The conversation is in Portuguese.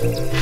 Música